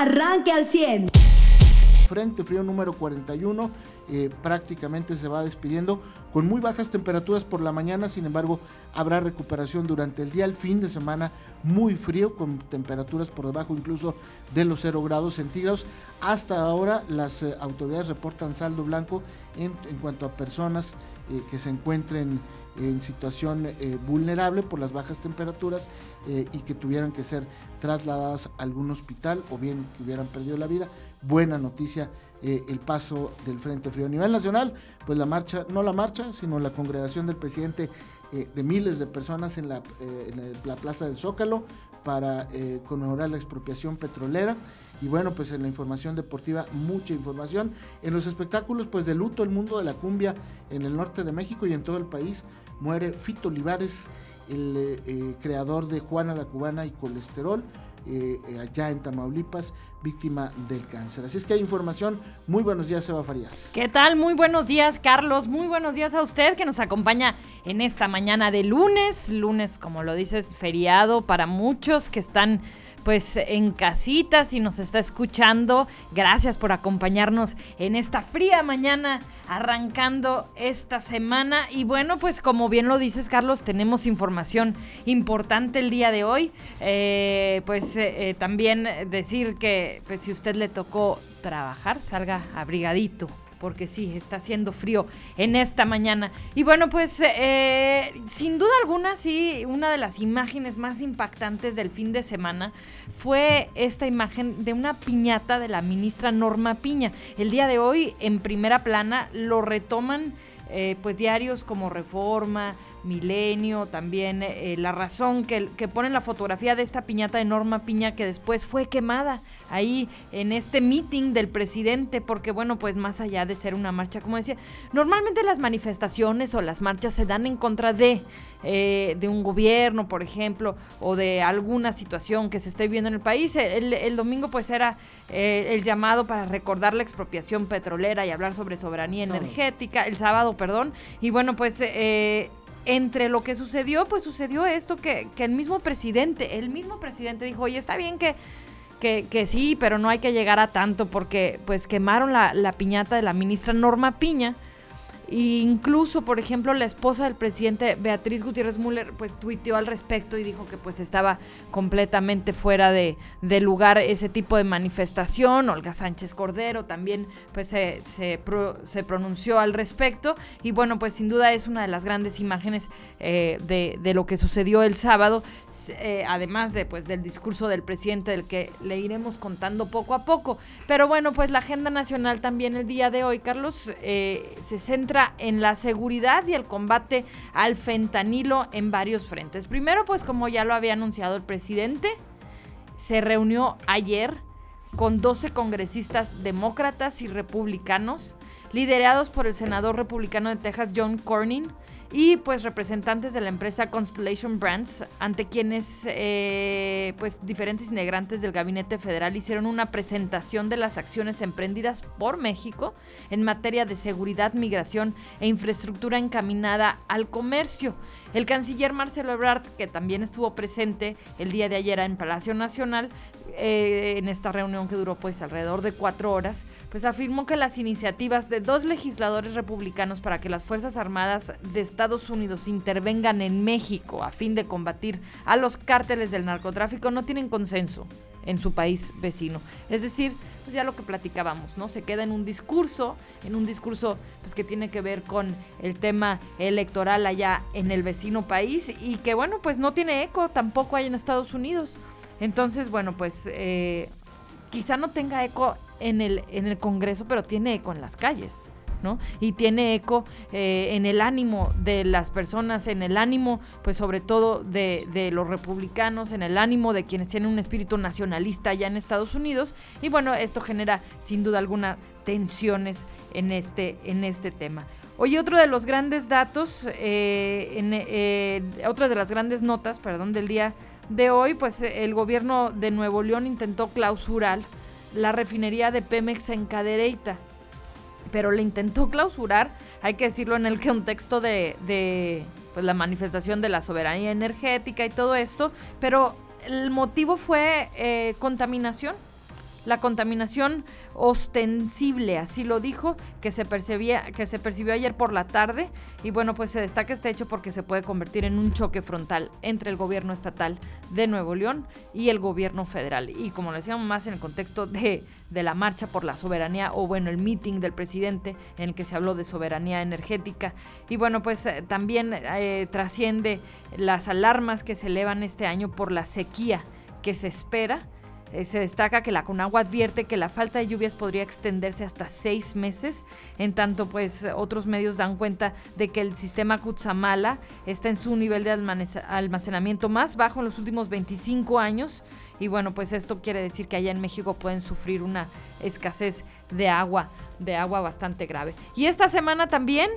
arranque al 100. Frente frío número 41 eh, prácticamente se va despidiendo con muy bajas temperaturas por la mañana, sin embargo habrá recuperación durante el día, el fin de semana muy frío con temperaturas por debajo incluso de los 0 grados centígrados. Hasta ahora las eh, autoridades reportan saldo blanco en, cuanto a personas eh, que se encuentren en situación vulnerable por las bajas temperaturas y que tuvieran que ser trasladadas a algún hospital o bien que hubieran perdido la vida. Buena noticia eh, el paso del Frente Frío. A nivel nacional, pues la marcha, no la marcha, sino la congregación del presidente eh, de miles de personas en la, eh, la Plaza del Zócalo para conmemorar la expropiación petrolera. Y bueno, pues en la información deportiva, mucha información. En los espectáculos, pues de luto, el mundo de la cumbia en el norte de México y en todo el país. Muere Fito Olivares, el creador de Juana la Cubana y Colesterol. Eh, eh, allá en Tamaulipas, víctima del cáncer. Así es que hay información. Muy buenos días, Eva Farías. ¿Qué tal? Muy buenos días, Carlos. Muy buenos días a usted que nos acompaña en esta mañana de lunes. Lunes, como lo dices, feriado para muchos que están pues en casita, si nos está escuchando. Gracias por acompañarnos en esta fría mañana arrancando esta semana. Y bueno, pues como bien lo dices, Carlos, tenemos información importante el día de hoy. Eh, pues eh, eh, también decir que pues, si usted le tocó trabajar, salga abrigadito porque sí, está haciendo frío en esta mañana. Y bueno, pues eh, sin duda alguna, sí, una de las imágenes más impactantes del fin de semana fue esta imagen de una piñata de la ministra Norma Piña. El día de hoy, en primera plana, lo retoman eh, pues diarios como Reforma, Milenio, también eh, La Razón, que, que ponen la fotografía de esta piñata de Norma Piña que después fue quemada ahí en este meeting del presidente, porque bueno, pues más allá de ser una marcha, como decía, normalmente las manifestaciones o las marchas se dan en contra de, eh, de un gobierno, por ejemplo, o de alguna situación que se esté viviendo en el país. El, domingo pues era eh, el llamado para recordar la expropiación petrolera y hablar sobre soberanía energética, el sábado, perdón, y bueno, pues... Eh, entre lo que sucedió, pues sucedió esto que, que, el mismo presidente, el mismo presidente dijo, oye, está bien que, que, que, sí, pero no hay que llegar a tanto porque pues quemaron la, la piñata de la ministra Norma Piña incluso, por ejemplo, la esposa del presidente, Beatriz Gutiérrez Müller, pues tuiteó al respecto y dijo que pues estaba completamente fuera de, lugar ese tipo de manifestación. Olga Sánchez Cordero también pues se, se, pronunció al respecto. Y bueno, pues sin duda es una de las grandes imágenes eh, de, lo que sucedió el sábado, eh, además de pues del discurso del presidente del que le iremos contando poco a poco. Pero bueno, pues la agenda nacional también el día de hoy, Carlos, eh, se centra en la seguridad y el combate al fentanilo en varios frentes. Primero, pues como ya lo había anunciado el presidente, se reunió ayer con 12 congresistas demócratas y republicanos, liderados por el senador republicano de Texas, John Cornyn, y pues representantes de la empresa Constellation Brands, ante quienes eh, pues diferentes integrantes del gabinete federal hicieron una presentación de las acciones emprendidas por México en materia de seguridad, migración e infraestructura encaminada al comercio. El canciller Marcelo Ebrard, que también estuvo presente el día de ayer en Palacio Nacional, eh, en esta reunión que duró pues alrededor de cuatro horas, pues afirmó que las iniciativas de dos legisladores republicanos para que las Fuerzas Armadas de Estados Unidos intervengan en México a fin de combatir a los cárteles del narcotráfico no tienen consenso en su país vecino. Es decir, pues ya lo que platicábamos, ¿no? Se queda en un discurso, en un discurso pues que tiene que ver con el tema electoral allá en el vecino país y que bueno, pues no tiene eco tampoco hay en Estados Unidos. Entonces, bueno, pues eh, quizá no tenga eco en el, en el Congreso, pero tiene eco en las calles. Y tiene eco eh, en el ánimo de las personas, en el ánimo, pues sobre todo de, los republicanos, en el ánimo de quienes tienen un espíritu nacionalista allá en Estados Unidos. Y bueno, esto genera sin duda alguna tensiones en este, en este tema. Oye, otro de los grandes datos, eh, en, otra de las grandes notas, perdón, del día de hoy, pues el gobierno de Nuevo León intentó clausurar la refinería de Pemex en Cadereyta. Pero le intentó clausurar, hay que decirlo en el contexto de, de pues, la manifestación de la soberanía energética y todo esto, pero el motivo fue eh, contaminación la contaminación ostensible, así lo dijo, que se percibía, que se percibió ayer por la tarde. Y bueno, pues se destaca este hecho porque se puede convertir en un choque frontal entre el gobierno estatal de Nuevo León y el gobierno federal. Y como lo decíamos más en el contexto de, de la marcha por la soberanía, o bueno, el meeting del presidente en el que se habló de soberanía energética. Y bueno, pues eh, también eh, trasciende las alarmas que se elevan este año por la sequía que se espera eh, se destaca que la Conagua advierte que la falta de lluvias podría extenderse hasta seis meses, en tanto pues otros medios dan cuenta de que el sistema Kutsamala está en su nivel de almacenamiento más bajo en los últimos 25 años y bueno pues esto quiere decir que allá en México pueden sufrir una escasez de agua, de agua bastante grave. Y esta semana también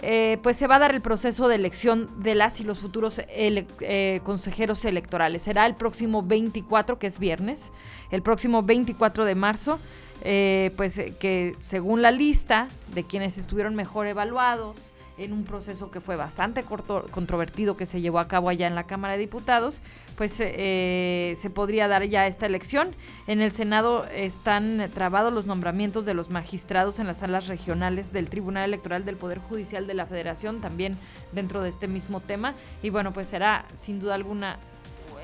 eh, pues se va a dar el proceso de elección de las y los futuros eh, consejeros electorales. Será el próximo 24, que es viernes, el próximo 24 de marzo, eh, pues que según la lista de quienes estuvieron mejor evaluados, en un proceso que fue bastante controvertido que se llevó a cabo allá en la Cámara de Diputados, pues eh, se podría dar ya esta elección. En el Senado están trabados los nombramientos de los magistrados en las salas regionales del Tribunal Electoral del Poder Judicial de la Federación, también dentro de este mismo tema. Y bueno, pues será sin duda alguna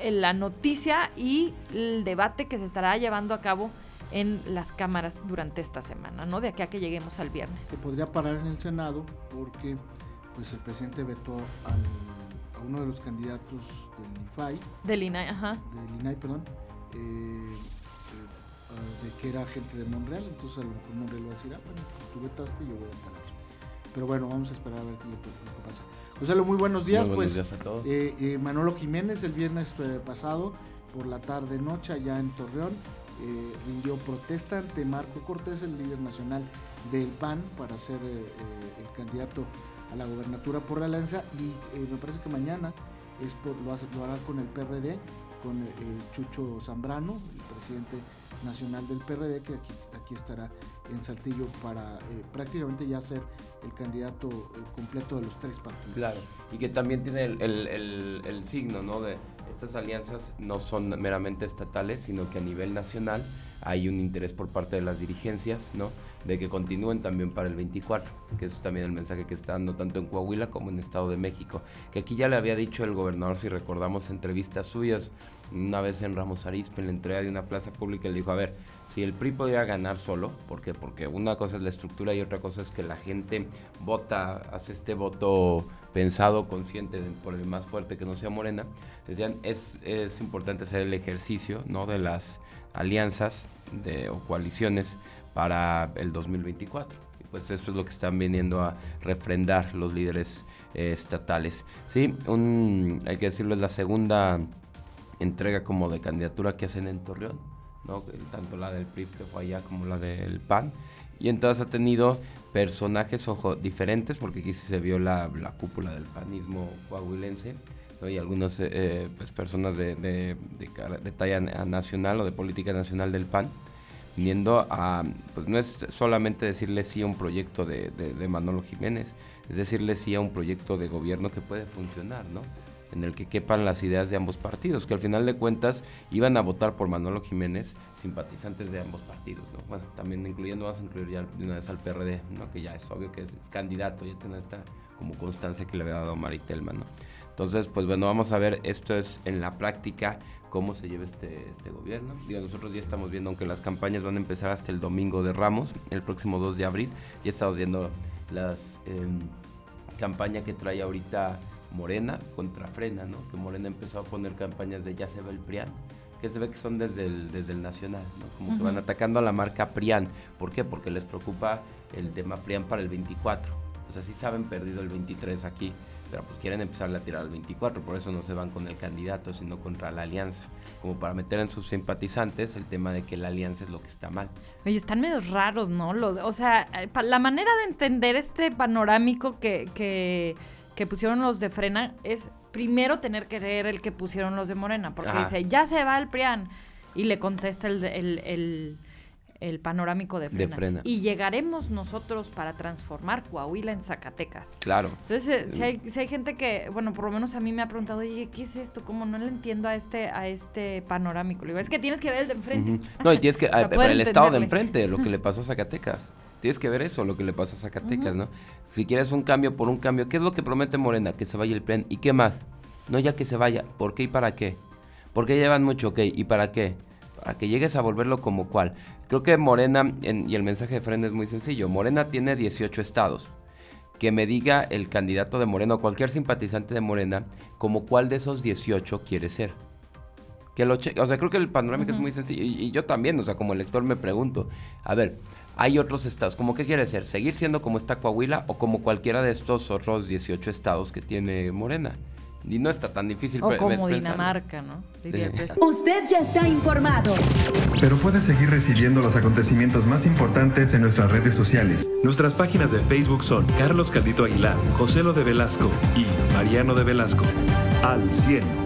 la noticia y el debate que se estará llevando a cabo en las cámaras durante esta semana, ¿no? De aquí a que lleguemos al viernes. Se podría parar en el Senado porque pues el presidente vetó a uno de los candidatos del IFAI. Del INAI, ajá. Del INAI, perdón. Eh, eh, de que era gente de Monreal, entonces a lo mejor Monreal va a decir, ah, bueno, tú vetaste, yo voy a parar. Pero bueno, vamos a esperar a ver qué, lo, que pasa. José, muy buenos días. Muy buenos pues, días a todos. Eh, Manolo Jiménez el viernes pasado por la tarde noche allá en Torreón eh, rindió protesta ante Marco Cortés, el líder nacional del PAN, para ser eh, eh, el candidato a la gobernatura por la alianza y me parece que mañana es lo, hace, hará con el PRD, con Chucho Zambrano, el presidente nacional del PRD, que aquí, estará en Saltillo para prácticamente ya ser el candidato completo de los tres partidos. Claro, y que también tiene el, signo, ¿no? Estas alianzas no son meramente estatales, sino que a nivel nacional hay un interés por parte de las dirigencias, ¿no? De que continúen también para el 24, que es también el mensaje que está dando tanto en Coahuila como en Estado de México. Que aquí ya le había dicho el gobernador, si recordamos entrevistas suyas, una vez en Ramos Arizpe, en la entrega de una plaza pública, le dijo, a ver, si el PRI podía ganar solo, ¿por qué? Porque una cosa es la estructura y otra cosa es que la gente vota, hace este voto pensado, consciente por el más fuerte que no sea Morena, decían, es, es importante hacer el ejercicio ¿no? de las alianzas de, o coaliciones para el 2024. Y pues eso es lo que están viniendo a refrendar los líderes eh, estatales. Sí, un, hay que decirlo, es la segunda entrega como de candidatura que hacen en Torreón tanto la del PRI que fue allá como la del PAN. Y entonces ha tenido personajes ojo, diferentes, porque aquí se vio la, la cúpula del panismo coahuilense, y algunas eh, eh, pues, personas de, de, de, talla nacional o de política nacional del PAN, viniendo a, pues no es solamente decirle sí a un proyecto de, de Manolo Jiménez, es decirle sí a un proyecto de gobierno que puede funcionar, ¿no? En el que quepan las ideas de ambos partidos, que al final de cuentas iban a votar por Manolo Jiménez simpatizantes de ambos partidos, Bueno, también incluyendo, vamos a incluir ya de una vez al PRD, ¿no? Que ya es obvio que es, candidato, ya tiene esta como constancia que le había dado Maritelma, ¿no? Entonces, pues bueno, vamos a ver, esto es en la práctica cómo se lleva este, este gobierno. Digo, nosotros ya estamos viendo, aunque las campañas van a empezar hasta el domingo de Ramos, el próximo 2 de abril, ya estamos viendo las eh, campañas que trae ahorita Morena contra Frena, ¿no? Que Morena empezó a poner campañas de ya se va el PRIAN, que se ve que son desde el, desde el Nacional, ¿no? Como que van atacando a la marca PRIAN. ¿Por qué? Porque les preocupa el tema PRIAN para el 24. O sea, sí saben perdido el 23 aquí, pero pues quieren empezar a tirar al 24, por eso no se van con el candidato, sino contra la alianza, como para meter en sus simpatizantes el tema de que la alianza es lo que está mal. Oye, están medio raros, ¿no? o sea, eh, la manera de entender este panorámico que, que que pusieron los de Frena es primero tener que leer el que pusieron los de Morena, porque dice, ya se va el PRIAN. Y le contesta el, el, el panorámico de De frena. Y llegaremos nosotros para transformar Coahuila en Zacatecas. Claro. Entonces, eh, si hay, si hay gente que, bueno, por lo menos a mí me ha preguntado, oye, ¿qué es esto? ¿Cómo no le entiendo a este, a este panorámico? Le digo, es que tienes que ver el de enfrente. No, y tienes que, Para ah, poder el estado de enfrente, lo que le pasó a Zacatecas. Tienes que ver eso, lo que le pasa a Zacatecas, ¿no? Si quieres un cambio por un cambio, ¿qué es lo que promete Morena? Que se vaya el PREN. ¿Y qué más? No ya que se vaya. ¿Por qué y para qué? ¿Por qué llevan mucho? Ok, ¿y para qué? Para que llegues a volverlo como cual. Creo que Morena, en- y el mensaje de Fren es muy sencillo, Morena tiene 18 estados. Que me diga el candidato de Morena o cualquier simpatizante de Morena como cuál de esos 18 quiere ser. Que lo o sea, creo que el panorámico es muy sencillo. Y, y yo también, o sea, como elector me pregunto, a ver, hay otros estados, ¿cómo qué quiere ser? ¿Seguir siendo como está Coahuila o como cualquiera de estos otros 18 estados que tiene Morena? Y no está tan difícil O como. Dinamarca, ¿no? Diría Sí. Usted ya está informado. Pero puedes seguir recibiendo los acontecimientos más importantes en nuestras redes sociales. Nuestras páginas de Facebook son Carlos Caldito Aguilar, José Lo de Velasco y Mariano de Velasco. Al 100.